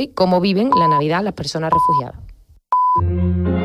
y cómo viven la Navidad las personas refugiadas.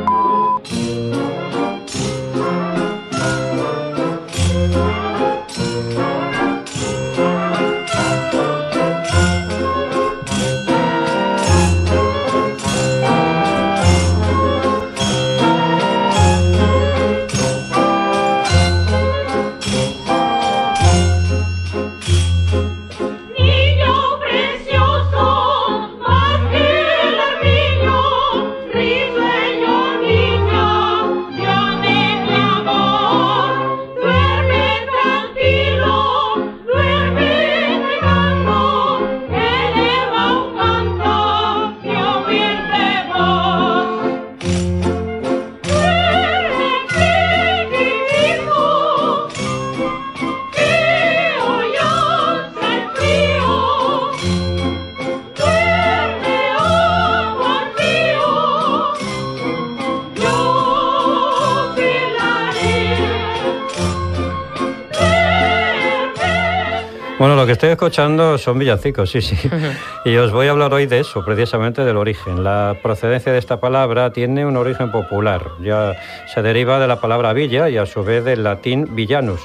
Que estoy escuchando son villancicos, sí, sí. Y os voy a hablar hoy de eso, precisamente del origen. La procedencia de esta palabra tiene un origen popular. Ya se deriva de la palabra villa y a su vez del latín villanus.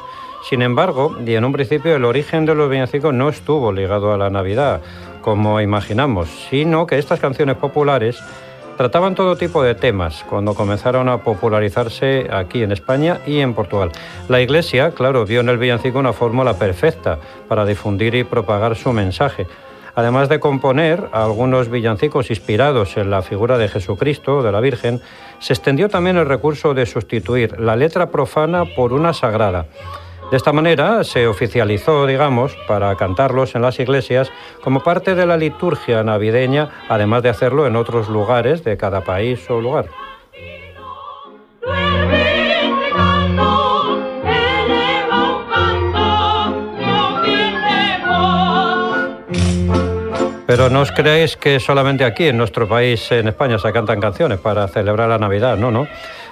Sin embargo, y en un principio el origen de los villancicos no estuvo ligado a la Navidad, como imaginamos, sino que estas canciones populares Trataban todo tipo de temas cuando comenzaron a popularizarse aquí en España y en Portugal. La Iglesia, claro, vio en el villancico una fórmula perfecta para difundir y propagar su mensaje. Además de componer algunos villancicos inspirados en la figura de Jesucristo, de la Virgen, se extendió también el recurso de sustituir la letra profana por una sagrada. De esta manera se oficializó, digamos, para cantarlos en las iglesias como parte de la liturgia navideña, además de hacerlo en otros lugares de cada país o lugar. Pero no os creéis que solamente aquí, en nuestro país, en España, se cantan canciones para celebrar la Navidad, no, no.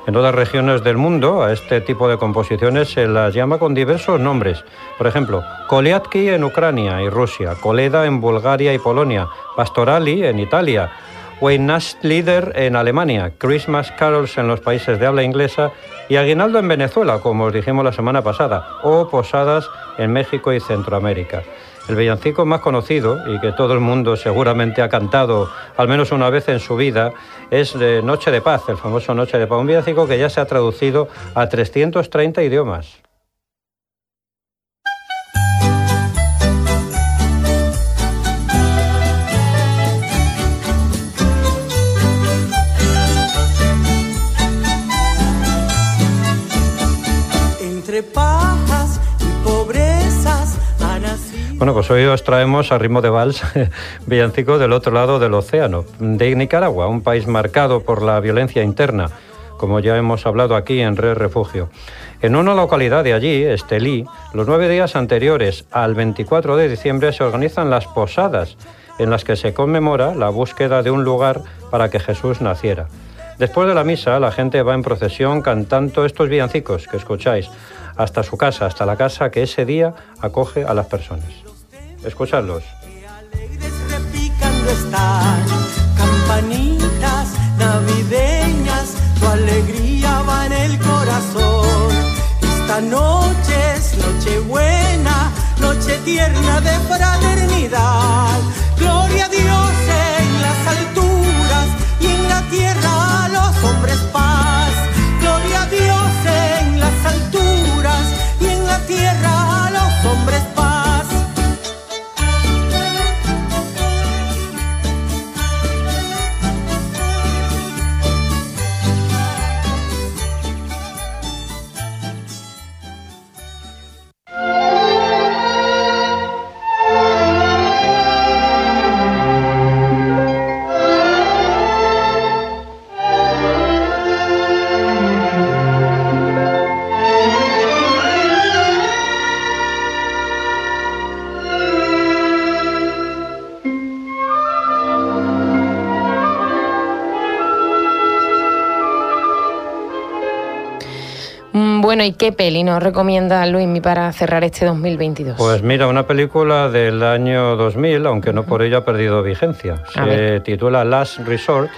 En otras regiones del mundo a este tipo de composiciones se las llama con diversos nombres. Por ejemplo, Koliatki en Ucrania y Rusia, Koleda en Bulgaria y Polonia, Pastorali en Italia, Weihnachtslieder en Alemania, Christmas carols en los países de habla inglesa y Aguinaldo en Venezuela, como os dijimos la semana pasada, o Posadas en México y Centroamérica. El villancico más conocido y que todo el mundo seguramente ha cantado al menos una vez en su vida es Noche de Paz, el famoso Noche de Paz, un villancico que ya se ha traducido a 330 idiomas. Entre pajas bueno, pues hoy os traemos a ritmo de vals villancico del otro lado del océano, de Nicaragua, un país marcado por la violencia interna, como ya hemos hablado aquí en Red Refugio. En una localidad de allí, Estelí, los nueve días anteriores al 24 de diciembre se organizan las posadas, en las que se conmemora la búsqueda de un lugar para que Jesús naciera. Después de la misa, la gente va en procesión cantando estos villancicos que escucháis hasta su casa, hasta la casa que ese día acoge a las personas. Escuchadlos. Campanitas navideñas, tu alegría va en el corazón. Esta noche es noche buena, noche tierna de fraternidad. Gloria a Dios en las alturas y en la tierra a los hombres paz. Gloria a Dios en las alturas y en la tierra Bueno, ¿y qué peli nos recomienda Luismi para cerrar este 2022? Pues mira, una película del año 2000, aunque no por ello ha perdido vigencia. Se titula Last Resort,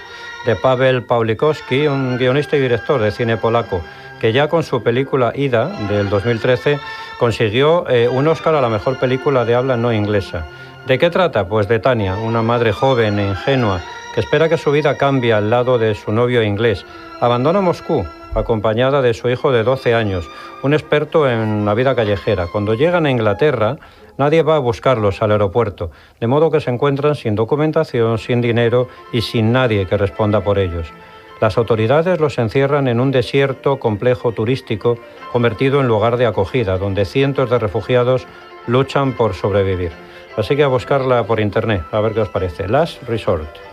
de Pavel Pawlikowski, un guionista y director de cine polaco, que ya con su película Ida, del 2013, consiguió eh, un Oscar a la mejor película de habla no inglesa. ¿De qué trata? Pues de Tania, una madre joven e ingenua que espera que su vida cambie al lado de su novio inglés. Abandona Moscú acompañada de su hijo de 12 años, un experto en la vida callejera. Cuando llegan a Inglaterra, nadie va a buscarlos al aeropuerto, de modo que se encuentran sin documentación, sin dinero y sin nadie que responda por ellos. Las autoridades los encierran en un desierto complejo turístico convertido en lugar de acogida, donde cientos de refugiados luchan por sobrevivir. Así que a buscarla por internet, a ver qué os parece. Last Resort.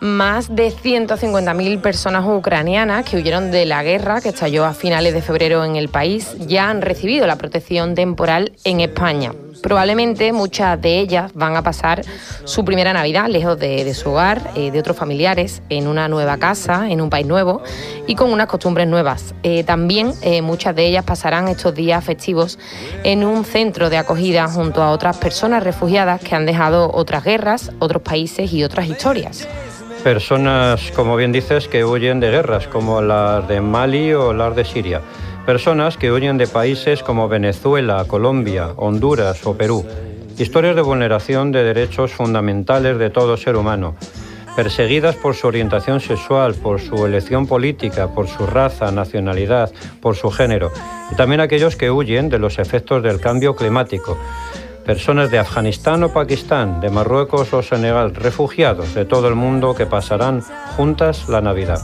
Más de 150.000 personas ucranianas que huyeron de la guerra que estalló a finales de febrero en el país ya han recibido la protección temporal en España. Probablemente muchas de ellas van a pasar su primera Navidad lejos de, su hogar, eh, de otros familiares, en una nueva casa, en un país nuevo y con unas costumbres nuevas. Eh, también eh, muchas de ellas pasarán estos días festivos en un centro de acogida junto a otras personas refugiadas que han dejado otras guerras, otros países y otras historias personas, como bien dices, que huyen de guerras, como las de Mali o las de Siria. Personas que huyen de países como Venezuela, Colombia, Honduras o Perú. Historias de vulneración de derechos fundamentales de todo ser humano. Perseguidas por su orientación sexual, por su elección política, por su raza, nacionalidad, por su género. Y también aquellos que huyen de los efectos del cambio climático personas de Afganistán o Pakistán, de Marruecos o Senegal, refugiados de todo el mundo que pasarán juntas la Navidad.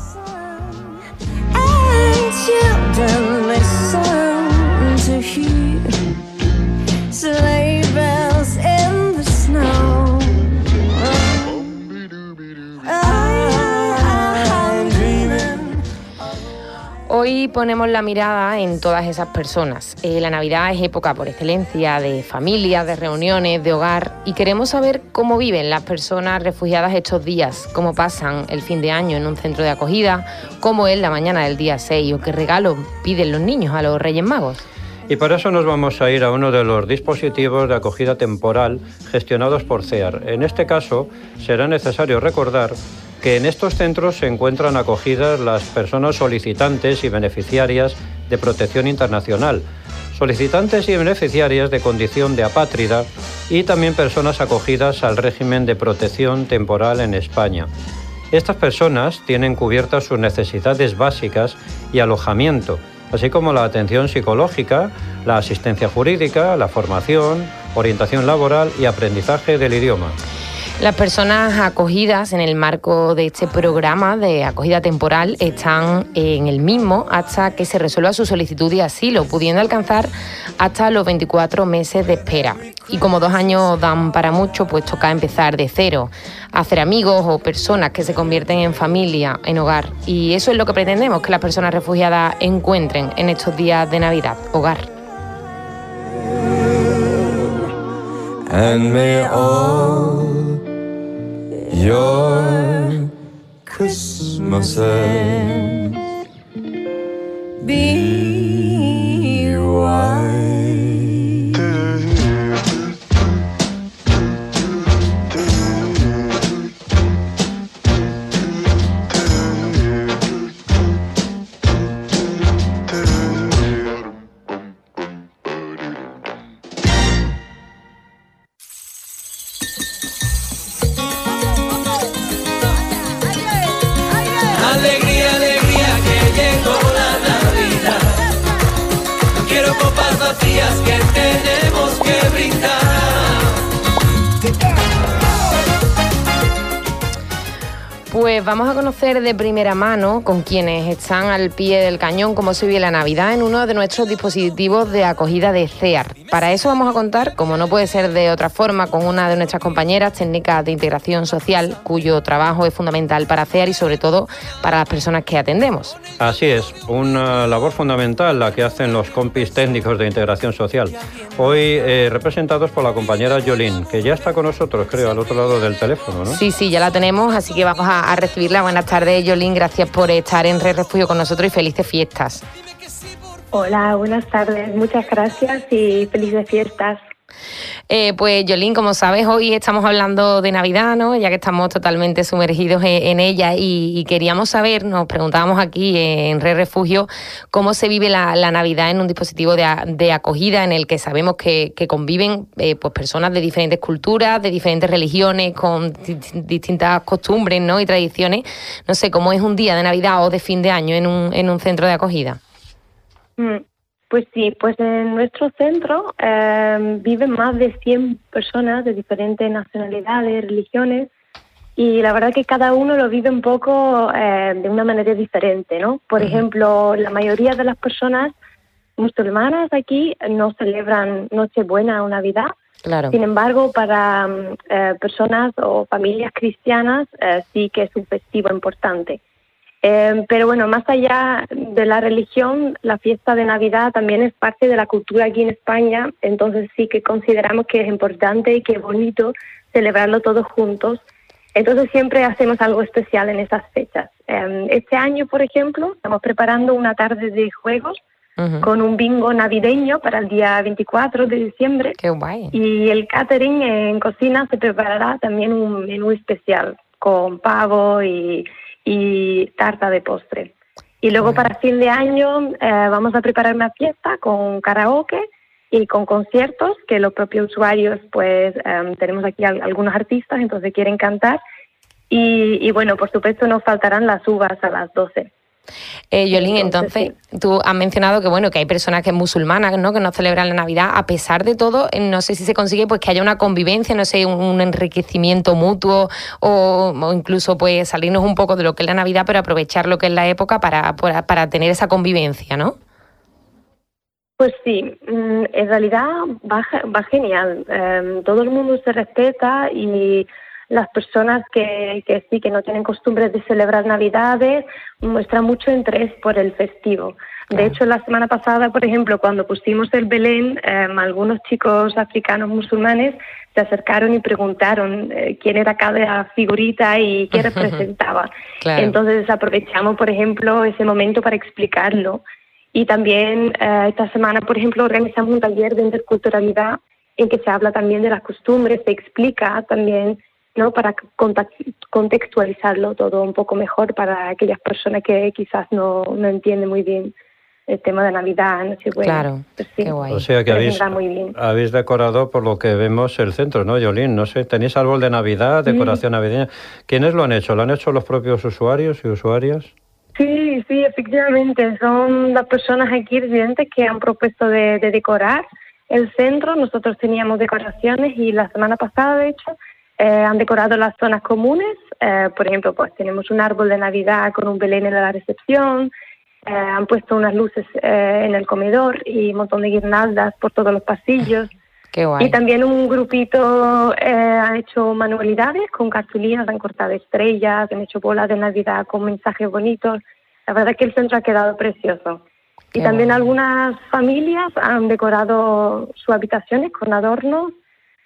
Hoy ponemos la mirada en todas esas personas. Eh, la Navidad es época por excelencia de familia, de reuniones, de hogar y queremos saber cómo viven las personas refugiadas estos días, cómo pasan el fin de año en un centro de acogida, cómo es la mañana del día 6 o qué regalo piden los niños a los Reyes Magos. Y para eso nos vamos a ir a uno de los dispositivos de acogida temporal gestionados por CEAR. En este caso, será necesario recordar que en estos centros se encuentran acogidas las personas solicitantes y beneficiarias de protección internacional, solicitantes y beneficiarias de condición de apátrida y también personas acogidas al régimen de protección temporal en España. Estas personas tienen cubiertas sus necesidades básicas y alojamiento, así como la atención psicológica, la asistencia jurídica, la formación, orientación laboral y aprendizaje del idioma. Las personas acogidas en el marco de este programa de acogida temporal están en el mismo hasta que se resuelva su solicitud de asilo, pudiendo alcanzar hasta los 24 meses de espera. Y como dos años dan para mucho, pues toca empezar de cero, hacer amigos o personas que se convierten en familia, en hogar. Y eso es lo que pretendemos que las personas refugiadas encuentren en estos días de Navidad, hogar. Your Christmases be white. Conocer de primera mano con quienes están al pie del cañón cómo se vive la Navidad en uno de nuestros dispositivos de acogida de CEAR. Para eso vamos a contar, como no puede ser de otra forma, con una de nuestras compañeras técnicas de integración social, cuyo trabajo es fundamental para CEAR y sobre todo para las personas que atendemos. Así es, una labor fundamental la que hacen los compis técnicos de integración social. Hoy eh, representados por la compañera Jolín, que ya está con nosotros, creo, al otro lado del teléfono, ¿no? Sí, sí, ya la tenemos, así que vamos a a, recibirla. Buenas tardes, Yolín. Gracias por estar en Red Refugio con nosotros y felices fiestas. Hola, buenas tardes. Muchas gracias y felices fiestas. Eh, pues Yolín, como sabes, hoy estamos hablando de Navidad, ¿no? Ya que estamos totalmente sumergidos en, ella y, queríamos saber, nos preguntábamos aquí en Re Refugio, cómo se vive la, Navidad en un dispositivo de, acogida en el que sabemos que, conviven eh, pues personas de diferentes culturas, de diferentes religiones, con distintas costumbres, ¿no? Y tradiciones. No sé, cómo es un día de Navidad o de fin de año en un, en un centro de acogida. Mm. Pues sí, pues en nuestro centro em, viven más de 100 personas de diferentes nacionalidades, religiones, y la verdad que cada uno lo vive un poco em, de una manera diferente, ¿no? Por ejemplo, la mayoría de las personas musulmanas aquí no celebran Nochebuena o Navidad. Claro. Sin embargo, para em, eh, personas o familias cristianas eh, sí que es un festivo importante. Eh, pero bueno, más allá de la religión, la fiesta de Navidad también es parte de la cultura aquí en España, entonces sí que consideramos que es importante y que es bonito celebrarlo todos juntos. Entonces siempre hacemos algo especial en esas fechas. Eh, este año, por ejemplo, estamos preparando una tarde de juegos con un bingo navideño para el día 24 de diciembre. Qué guay. Y el catering en cocina se preparará también un menú especial con pavo y y tarta de postre. Y luego para fin de año eh, vamos a preparar una fiesta con karaoke y con conciertos que los propios usuarios, pues em, tenemos aquí algunos artistas, entonces quieren cantar. Y, y, bueno, por supuesto nos faltarán las uvas a las 12. Eh, Yolín, entonces, tú has mencionado que bueno que hay personas que musulmanas ¿no? que no celebran la Navidad. A pesar de todo, eh, no sé si se consigue pues que haya una convivencia, no sé, un, enriquecimiento mutuo o, incluso pues salirnos un poco de lo que es la Navidad, pero aprovechar lo que es la época para, para, tener esa convivencia, ¿no? Pues sí, mm, en realidad va, va genial. Em, todo el mundo se respeta y las personas que, que sí, que no tienen costumbres de celebrar Navidades, muestran mucho interés por el festivo. De hecho, la semana pasada, por ejemplo, cuando pusimos el Belén, em, algunos chicos africanos musulmanes se acercaron y preguntaron eh, quién era cada figurita y qué representaba. Entonces aprovechamos, por ejemplo, ese momento para explicarlo. Y también eh, esta semana, por ejemplo, organizamos un taller de interculturalidad en que se habla también de las costumbres, se explica también ¿no? para contextualizarlo todo un poco mejor para aquellas personas que quizás no, no entienden muy bien el tema de Navidad, no sé, Claro, pues qué guay. O sea que habéis, habéis decorado por lo que vemos el centro, ¿no, Yolín? No sé, tenéis árbol de Navidad, decoración navideña. ¿Quiénes lo han hecho? ¿Lo han hecho los propios usuarios y usuarias? Sí, sí, efectivamente. Son las personas aquí residentes que han propuesto de decorar el centro. Nosotros teníamos decoraciones y la semana pasada, de hecho, eh, han decorado las zonas comunes, eh, por ejemplo, pues tenemos un árbol de Navidad con un Belén en la recepción, eh, han puesto unas luces en el comedor y un montón de guirnaldas por todos los pasillos. Y también un grupito ha hecho manualidades con cartulinas, han cortado estrellas, han hecho bolas de Navidad con mensajes bonitos. La verdad es que el centro ha quedado precioso. y también algunas familias han decorado sus habitaciones con adornos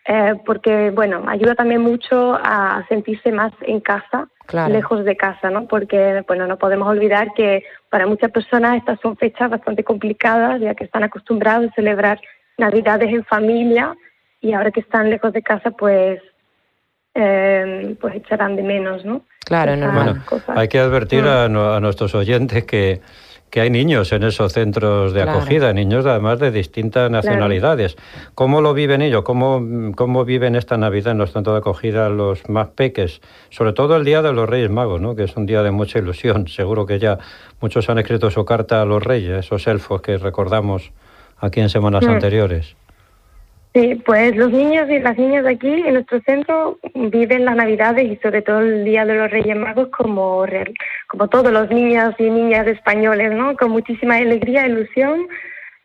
eh, porque, bueno, ayuda también mucho a sentirse más en casa, lejos de casa, ¿no? Porque, bueno, no podemos olvidar que para muchas personas estas son fechas bastante complicadas, ya que están acostumbrados a celebrar Navidades en familia y ahora que están lejos de casa, pues, eh, pues echarán de menos, ¿no? Claro, no, hay que advertir a, mm. a nuestros oyentes que que hay niños en esos centros de acogida, niños además de distintas nacionalidades. ¿Cómo lo viven ellos? ¿Cómo, ¿Cómo viven esta Navidad en los centros de acogida los más peques? Sobre todo el Día de los Reyes Magos, ¿no? que es un día de mucha ilusión. Seguro que ya muchos han escrito su carta a los reyes, esos elfos que recordamos aquí en semanas mm. anteriores. Sí, pues los niños y las niñas de aquí en nuestro centro viven las Navidades y sobre todo el Día de los Reyes Magos como, como todos los niños y niñas españoles, ¿no? Con muchísima alegría, ilusión.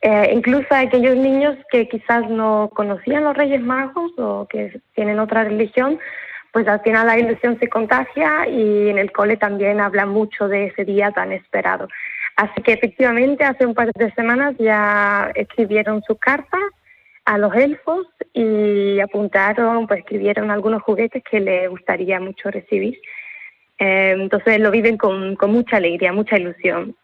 Eh, incluso aquellos niños que quizás no conocían los Reyes Magos o que tienen otra religión, pues al final la ilusión se contagia y en el cole también habla mucho de ese día tan esperado. Así que efectivamente hace un par de semanas ya escribieron sus cartas a los elfos y apuntaron, pues escribieron algunos juguetes que les gustaría mucho recibir. Eh, entonces lo viven con, mucha alegría, mucha ilusión.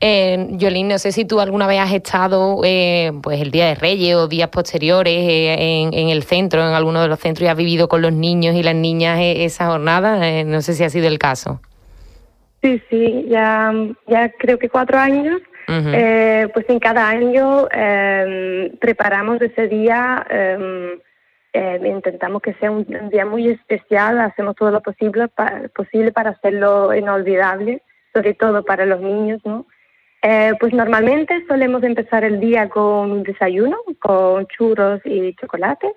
Eh, Yolín, no sé si tú alguna vez has estado eh, pues el Día de Reyes o días posteriores eh, en, el centro, en alguno de los centros, y has vivido con los niños y las niñas esa jornada. no sé si ha sido el caso. Sí, sí, ya, ya creo que cuatro años eh, pues en cada año em, preparamos ese día, em, intentamos que sea un, día muy especial, hacemos todo lo posible para, posible para hacerlo inolvidable, sobre todo para los niños, ¿no? Eh, pues normalmente solemos empezar el día con un desayuno, con churros y chocolate,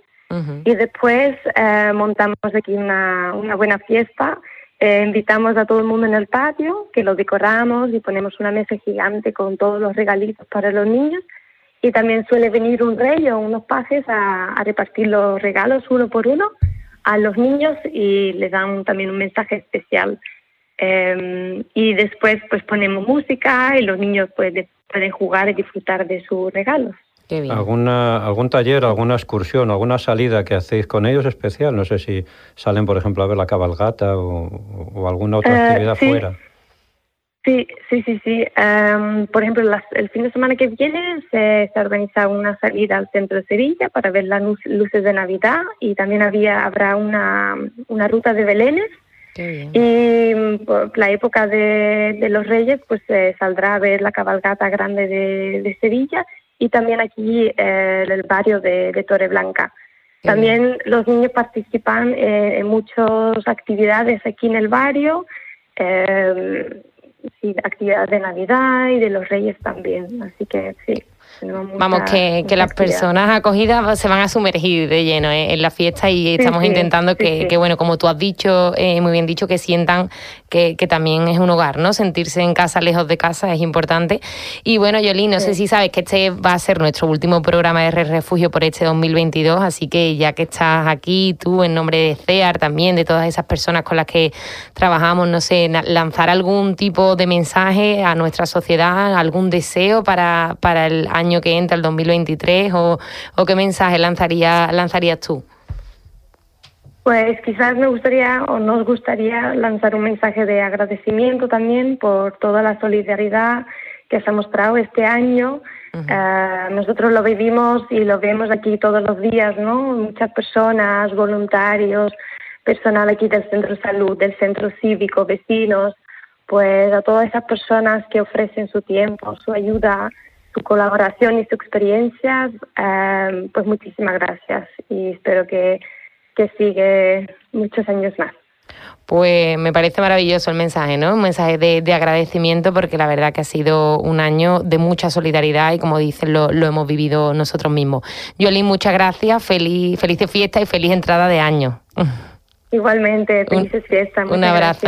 y después eh, montamos aquí una, una buena fiesta eh, invitamos a todo el mundo en el patio, que lo decoramos y ponemos una mesa gigante con todos los regalitos para los niños. Y también suele venir un rey o unos pajes a, repartir los regalos uno por uno a los niños y les dan también un mensaje especial. Em, y después pues ponemos música y los niños pues, pueden jugar y disfrutar de sus regalos. ¿Alguna, ¿Algún taller, alguna excursión, alguna salida que hacéis con ellos especial? No sé si salen, por ejemplo, a ver la cabalgata o, alguna otra eh, actividad fuera. Sí, sí, sí, sí. Em, por ejemplo, el fin de semana que viene se, organiza una salida al centro de Sevilla para ver las luces de Navidad y también había habrá una, una ruta de belenes. Y por la época de, los Reyes, pues se saldrá a ver la cabalgata grande de, de Sevilla y también aquí eh, en el barrio de, de Torreblanca. También los niños participan eh, en muchas actividades aquí en el barrio, eh, actividades de Navidad y de los Reyes también. Así que sí. Vamos, que, que las personas acogidas se van a sumergir de lleno ¿eh? en la fiesta y estamos intentando que, que, bueno, como tú has dicho, eh, muy bien dicho, que sientan que, que, también es un hogar, ¿no? Sentirse en casa, lejos de casa, es importante. Y bueno, Yolín, no sé si sabes que este va a ser nuestro último programa de Refugio por este 2022, así que ya que estás aquí, tú en nombre de CEAR también, de todas esas personas con las que trabajamos, no sé, lanzar algún tipo de mensaje a nuestra sociedad, algún deseo para, para el año año que entra, el 2023, o, o qué mensaje lanzaría, lanzarías tú? Pues quizás me gustaría o nos gustaría lanzar un mensaje de agradecimiento también por toda la solidaridad que se ha mostrado este año. Eh, nosotros lo vivimos y lo vemos aquí todos los días, ¿no? Muchas personas, voluntarios, personal aquí del centro de salud, del centro cívico, vecinos, pues a todas esas personas que ofrecen su tiempo, su ayuda, su colaboración y su experiencia, em, pues muchísimas gracias y espero que, que siga muchos años más. Pues me parece maravilloso el mensaje, ¿no? Un mensaje de, agradecimiento porque la verdad que ha sido un año de mucha solidaridad y como dicen lo, lo hemos vivido nosotros mismos. Yolín, muchas gracias, feliz, feliz fiesta y feliz entrada de año. Igualmente, felices fiestas. Un abrazo.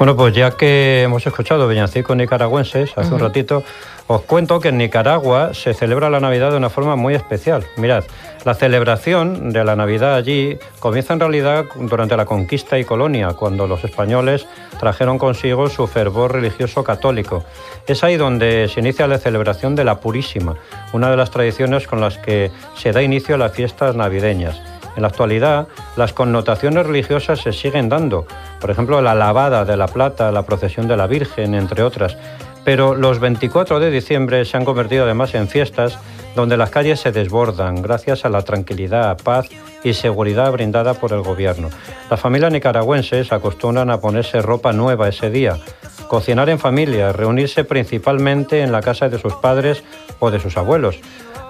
Bueno, pues ya que hemos escuchado villancicos nicaragüenses hace un ratito, os cuento que en Nicaragua se celebra la Navidad de una forma muy especial. Mirad, la celebración de la Navidad allí comienza en realidad durante la conquista y colonia, cuando los españoles trajeron consigo su fervor religioso católico. Es ahí donde se inicia la celebración de la Purísima, una de las tradiciones con las que se da inicio a las fiestas navideñas. En la actualidad, las connotaciones religiosas se siguen dando, por ejemplo, la lavada de la plata, la procesión de la Virgen, entre otras. Pero los 24 de diciembre se han convertido además en fiestas donde las calles se desbordan gracias a la tranquilidad, paz y seguridad brindada por el gobierno. Las familias nicaragüenses acostumbran a ponerse ropa nueva ese día, cocinar en familia, reunirse principalmente en la casa de sus padres o de sus abuelos.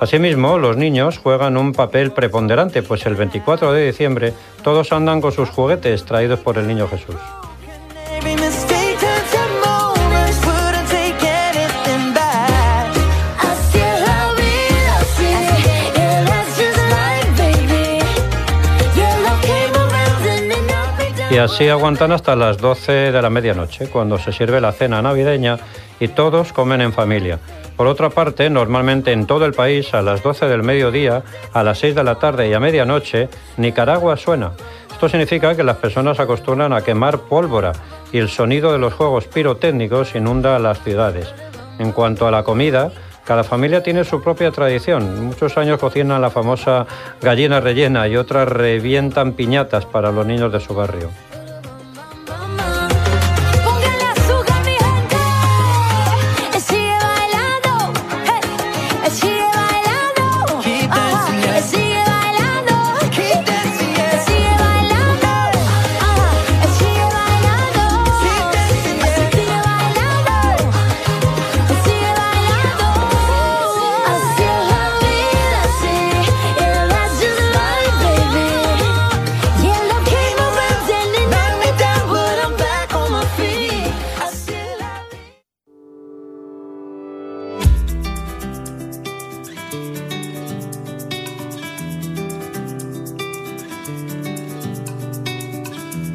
Asimismo, los niños juegan un papel preponderante, pues el 24 de diciembre todos andan con sus juguetes traídos por el Niño Jesús. Así aguantan hasta las 12 de la medianoche, cuando se sirve la cena navideña y todos comen en familia. Por otra parte, normalmente en todo el país, a las 12 del mediodía, a las 6 de la tarde y a medianoche, Nicaragua suena. Esto significa que las personas acostumbran a quemar pólvora y el sonido de los juegos pirotécnicos inunda las ciudades. En cuanto a la comida, cada familia tiene su propia tradición. Muchos años cocinan la famosa gallina rellena y otras revientan piñatas para los niños de su barrio.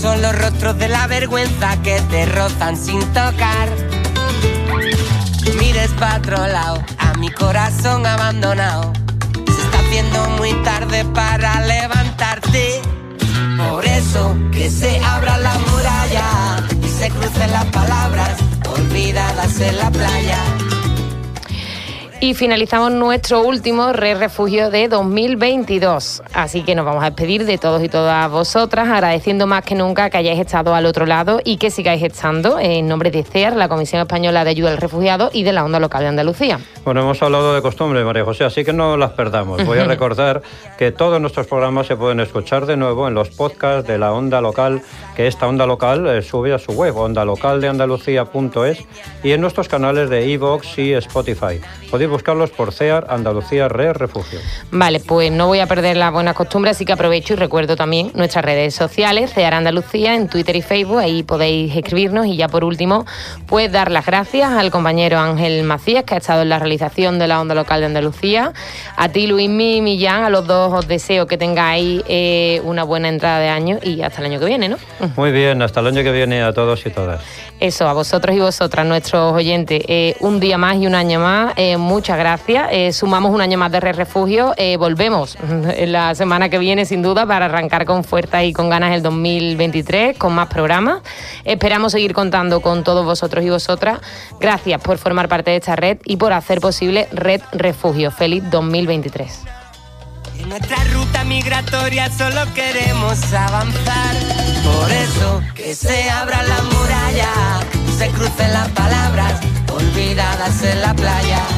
son los rostros de la vergüenza que te rozan sin tocar. Mires para a mi corazón abandonado. Se está haciendo muy tarde para levantarte. Por eso que se abra la Y finalizamos nuestro último Re Refugio de 2022. Así que nos vamos a despedir de todos y todas vosotras, agradeciendo más que nunca que hayáis estado al otro lado y que sigáis estando en nombre de CEAR, la Comisión Española de Ayuda al Refugiado y de la Onda Local de Andalucía. Bueno, hemos hablado de costumbre, María José, así que no las perdamos. Voy a recordar que todos nuestros programas se pueden escuchar de nuevo en los podcasts de la Onda Local, que esta Onda Local eh, sube a su web, ondalocaldeandalucía.es, y en nuestros canales de iVoox y Spotify. Podéis buscarlos por CEAR Andalucía Re Refugio. Vale, pues no voy a perder las buenas costumbres, así que aprovecho y recuerdo también nuestras redes sociales, CEAR Andalucía, en Twitter y Facebook, ahí podéis escribirnos y ya por último, pues dar las gracias al compañero Ángel Macías, que ha estado en la realización de la Onda Local de Andalucía, a ti Luis y Millán, a los dos os deseo que tengáis eh, una buena entrada de año y hasta el año que viene, ¿no? Muy bien, hasta el año que viene a todos y todas. Eso, a vosotros y vosotras, nuestros oyentes, eh, un día más y un año más, eh, muchas gracias. Eh, sumamos un año más de Re Refugio. volvemos la semana que viene, sin duda, para arrancar con fuerza y con ganas el 2023, con más programas. Esperamos seguir contando con todos vosotros y vosotras. Gracias por formar parte de esta red y por hacer posible Red Refugio. Feliz 2023. En nuestra ruta migratoria solo queremos avanzar. Por eso que se abra la muralla, se crucen las palabras olvidadas en la playa.